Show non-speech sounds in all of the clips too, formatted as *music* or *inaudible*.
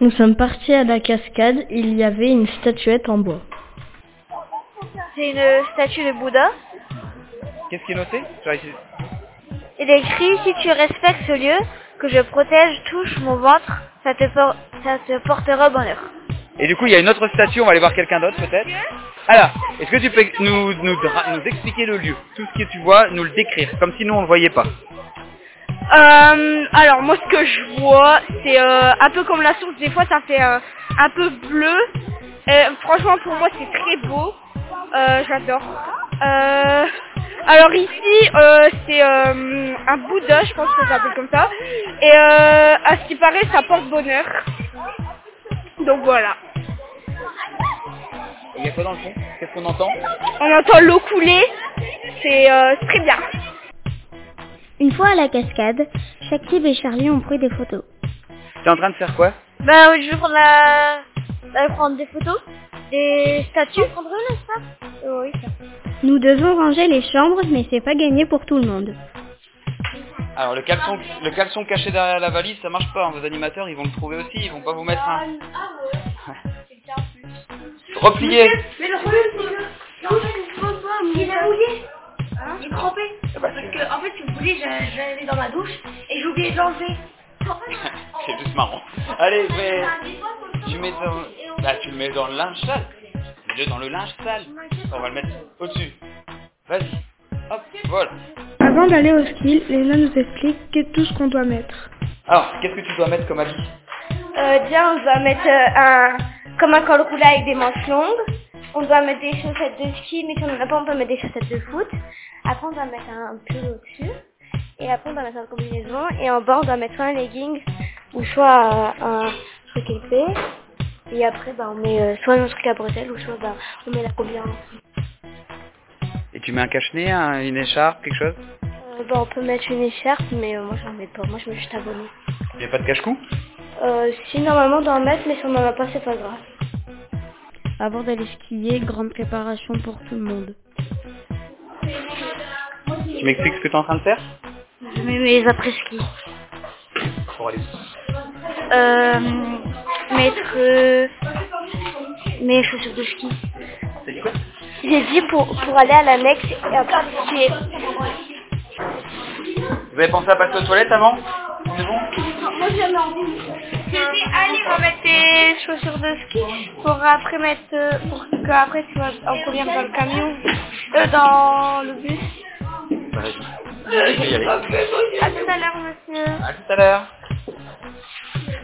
Nous sommes partis à la cascade, il y avait une statuette en bois. C'est une statue de Bouddha. Qu'est-ce qui est noté Il est écrit si tu respectes ce lieu, que je protège, touche mon ventre, ça te, por- ça te portera bonheur. Et du coup, il y a une autre statue, on va aller voir quelqu'un d'autre peut-être. Alors, est-ce que tu peux nous, nous, dra- nous expliquer le lieu? Tout ce que tu vois, nous le décrire, comme si nous on le voyait pas. Euh, alors moi ce que je vois c'est euh, un peu comme la source. Des fois ça fait euh, un peu bleu. Franchement pour moi c'est très beau. Euh, j'adore. Alors ici c'est un Bouddha je pense que ça s'appelle comme ça. Et euh, à ce qui paraît ça porte bonheur. Donc voilà. Il y a quoi dans le fond? Qu'est-ce qu'on entend? On entend l'eau couler c'est c'est très bien Une fois à la cascade, Shakib et Charlie ont pris des photos. T'es en train de faire quoi? Bah oui, je vais prendre la... des photos, des statues. Prendre une, n'est-ce pas Euh, Oui, ça. Nous devons ranger les chambres, mais c'est pas gagné pour tout le monde. Alors le caleçon, le caleçon caché derrière la valise, ça marche pas. hein. Vos animateurs, ils vont le trouver aussi. Ils vont pas vous mettre un. *laughs* Replié. Mais le mais. Il Parce que, en fait, si vous voulez, j'a- j'allais dans ma douche et j'ai oublié de l'enlever. *laughs* C'est juste marrant. Allez, mais tu mets dans, bah, tu le mets dans le linge sale. Mets-le dans le linge sale. On va le mettre au-dessus. Vas-y. Hop, voilà. Avant d'aller au ski, Léna nous explique que tout ce qu'on doit mettre. Alors, qu'est-ce que tu dois mettre comme habit? Euh, bien, on doit mettre euh, un, comme un col roulé avec des manches longues. On doit mettre des chaussettes de ski, mais si on n'en a pas, on peut mettre des chaussettes de foot. Après, on doit mettre un pull au-dessus. Et après, on doit mettre un combinaison. Et en bas, on doit mettre soit un legging ou soit un truc épais. Et après, bah, on met euh, soit un truc à bretelles ou soit bah, on met la combinaison. Et tu mets un cache-nez, un- une écharpe, quelque chose? Euh, bah, on peut mettre une écharpe, mais euh, moi, j'en mets pas. Moi, je mets juste un bonnet. Il n'y a pas de cache-cou? Euh, si, normalement, on doit en mettre, mais si on n'en a pas, c'est pas grave. Avant d'aller skier, grande préparation pour tout le monde. Tu m'expliques ce que tu es en train de faire? Je mets mes après-ski. Pour aller. Euh, mettre euh, mes chaussures de ski. C'est dit quoi? J'ai dit pour, pour aller à l'annexe et après skier. Vous avez pensé à passer aux toilettes avant? C'est bon? J'ai dit, allez, on va mettre tes chaussures de ski pour après mettre, euh, pour que après tu vas en courir dans le camion, euh, dans le bus. Vas-y. Allez, je vais y aller. À tout à l'heure, monsieur. À tout à l'heure.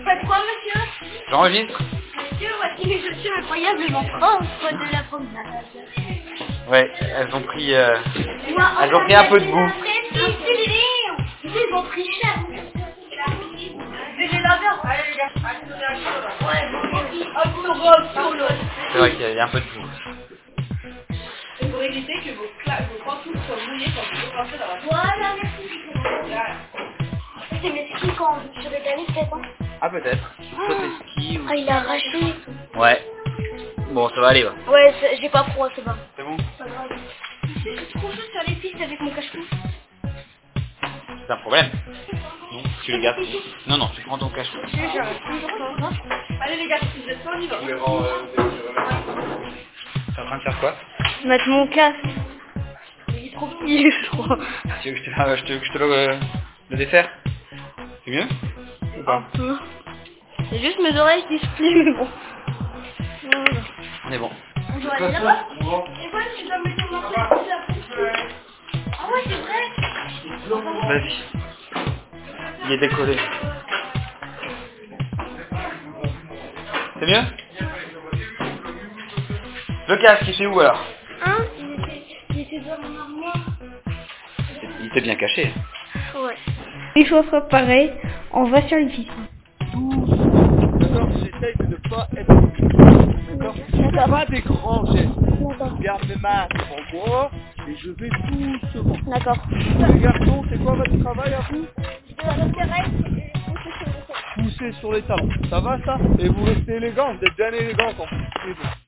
Faites quoi, monsieur? J'enregistre Monsieur, voici mes chaussures incroyablement propres de la promenade. Ouais, elles ont pris... euh, Moi, Elles ont pris un peu de goût. Ils ont pris cher. C'est vrai qu'il y a- il y a un peu de goût. Pour éviter que vos, cla- vos pantoufles soient mouillées quand vous rentrez dans la Voilà, merci. C'est mes skis quand les tennis, c'est ça Ah peut-être. Tes skis ou... Ah, il a arraché. Ouais. Bon, ça va aller, va. Ouais, c'est- j'ai pas froid, c'est bon. C'est bon C'est trop chaud C'est un problème. Non, tu les gardes. Non, non, tu prends ton cache Allez, les gars, si vous êtes pas, on y va. T'es en train de faire quoi? Mettre mon casque. Il est trop petit, je crois. Tu veux que je te, ah, je te, je te le, euh, le défaire? C'est mieux? Ou Un pas peu. C'est juste mes oreilles qui se plient, mais bon. Voilà. On est bon. On doit aller là-bas. Et quoi, tu dois mettre ton morceau Ah ouais, c'est vrai. Vas-y. Il est décollé. C'est mieux Le casque, il fait où alors Hein Il était, il était dans mon armoire. Il était bien caché. Ouais. Une fois préparé, on va sur le piscine. D'accord J'essaye de ne pas être... D'accord Pas des grands gestes. Je garde mes mains devant moi et je vais doucement. D'accord. Les garçons, c'est quoi votre travail à vous? Pousser sur les talons. Ça va ça? Et vous restez élégant, vous êtes bien élégant quand vous poussez.